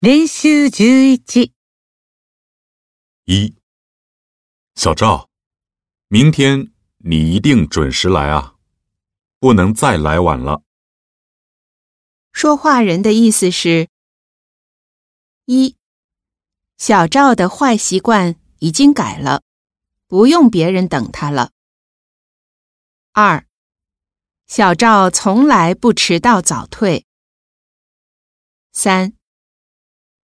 练習11一，小赵，明天你一定准时来啊，不能再来晚了。说话人的意思是：一，小赵的坏习惯已经改了，不用别人等他了。二，小赵从来不迟到早退。三，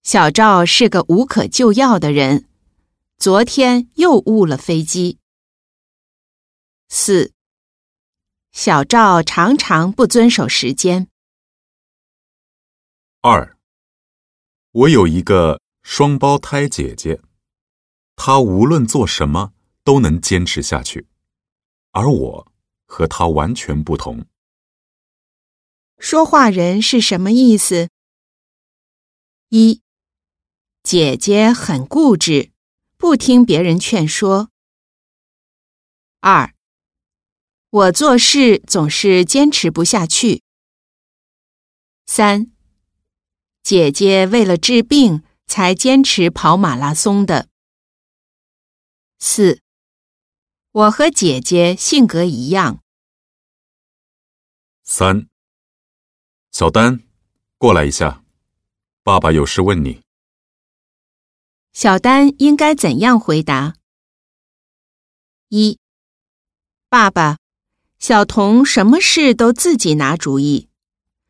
小赵是个无可救药的人，昨天又误了飞机。四，小赵常常不遵守时间。二，我有一个双胞胎姐姐，她无论做什么都能坚持下去，而我和她完全不同。说话人是什么意思？一，姐姐很固执，不听别人劝说。二，我做事总是坚持不下去。三，姐姐为了治病才坚持跑马拉松的。四，我和姐姐性格一样。三，小丹，过来一下。爸爸有事问你。小丹应该怎样回答？一，爸爸，小童什么事都自己拿主意，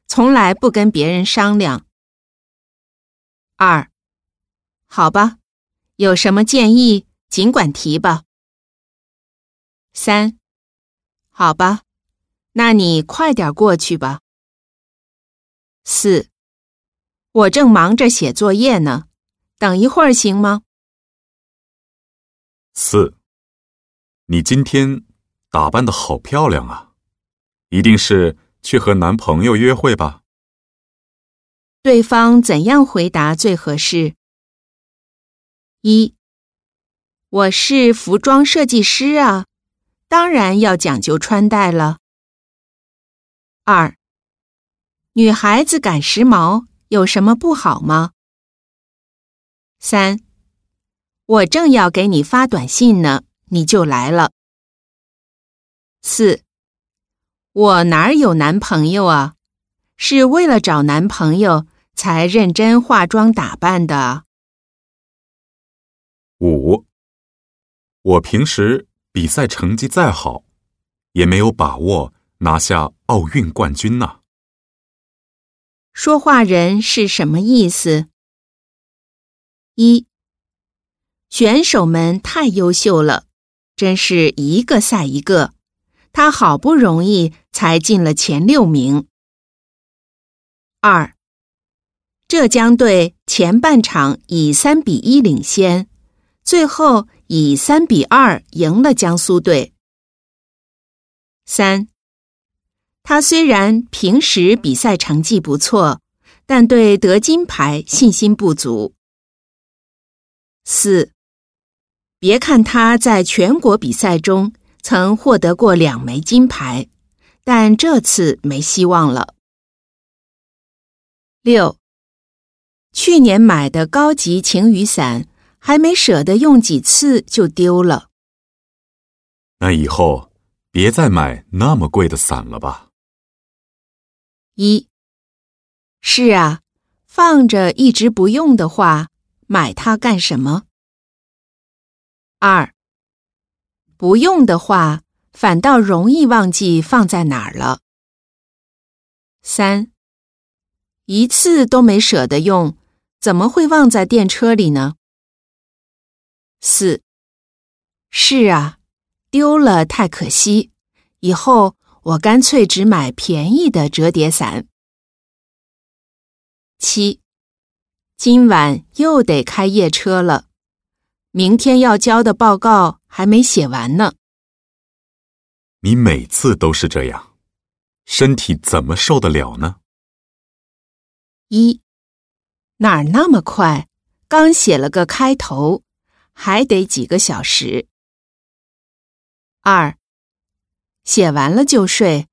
从来不跟别人商量。二，好吧，有什么建议尽管提吧。三，好吧，那你快点过去吧。四。我正忙着写作业呢，等一会儿行吗？四，你今天打扮的好漂亮啊，一定是去和男朋友约会吧？对方怎样回答最合适？一，我是服装设计师啊，当然要讲究穿戴了。二，女孩子赶时髦。有什么不好吗？三，我正要给你发短信呢，你就来了。四，我哪儿有男朋友啊？是为了找男朋友才认真化妆打扮的。五，我平时比赛成绩再好，也没有把握拿下奥运冠军呢。说话人是什么意思？一，选手们太优秀了，真是一个赛一个。他好不容易才进了前六名。二，浙江队前半场以三比一领先，最后以三比二赢了江苏队。三。他虽然平时比赛成绩不错，但对得金牌信心不足。四，别看他在全国比赛中曾获得过两枚金牌，但这次没希望了。六，去年买的高级晴雨伞还没舍得用几次就丢了。那以后别再买那么贵的伞了吧。一，是啊，放着一直不用的话，买它干什么？二，不用的话，反倒容易忘记放在哪儿了。三，一次都没舍得用，怎么会忘在电车里呢？四，是啊，丢了太可惜，以后。我干脆只买便宜的折叠伞。七，今晚又得开夜车了，明天要交的报告还没写完呢。你每次都是这样，身体怎么受得了呢？一，哪儿那么快？刚写了个开头，还得几个小时。二。写完了就睡，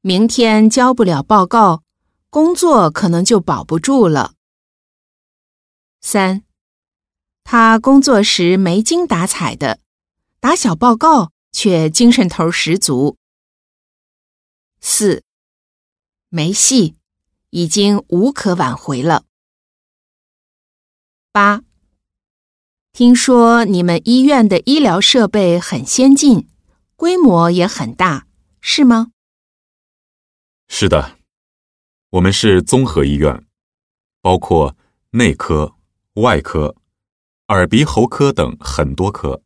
明天交不了报告，工作可能就保不住了。三，他工作时没精打采的，打小报告却精神头十足。四，没戏，已经无可挽回了。八，听说你们医院的医疗设备很先进，规模也很大，是吗？是的，我们是综合医院，包括内科、外科、耳鼻喉科等很多科。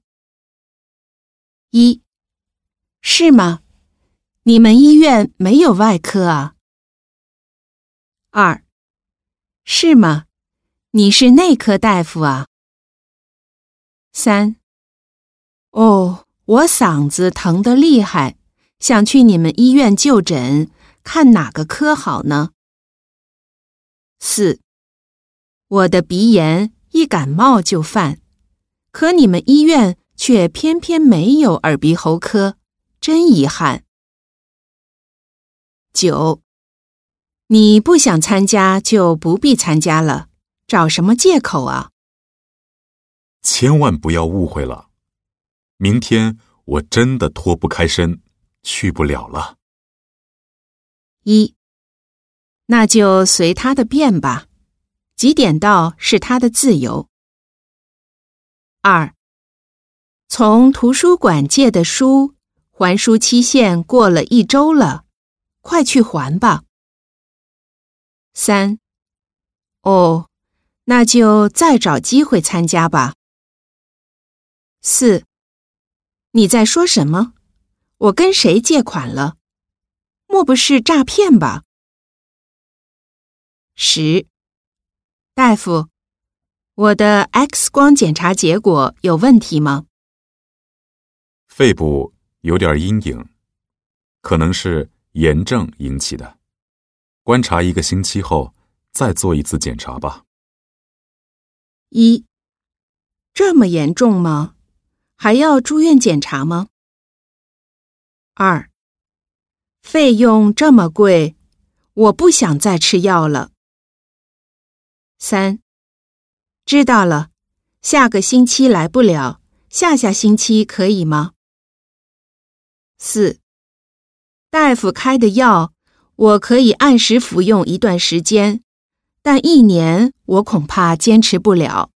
一，是吗？你们医院没有外科啊？二，是吗？你是内科大夫啊？三，哦，我嗓子疼得厉害，想去你们医院就诊，看哪个科好呢？四，我的鼻炎一感冒就犯，可你们医院却偏偏没有耳鼻喉科，真遗憾。九，你不想参加就不必参加了，找什么借口啊？千万不要误会了，明天我真的脱不开身，去不了了。一，那就随他的便吧，几点到是他的自由。二，从图书馆借的书，还书期限过了一周了。快去还吧。三，哦，那就再找机会参加吧。四，你在说什么？我跟谁借款了？莫不是诈骗吧？十，大夫，我的 X 光检查结果有问题吗？肺部有点阴影，可能是。炎症引起的，观察一个星期后再做一次检查吧。一，这么严重吗？还要住院检查吗？二，费用这么贵，我不想再吃药了。三，知道了，下个星期来不了，下下星期可以吗？四。大夫开的药，我可以按时服用一段时间，但一年我恐怕坚持不了。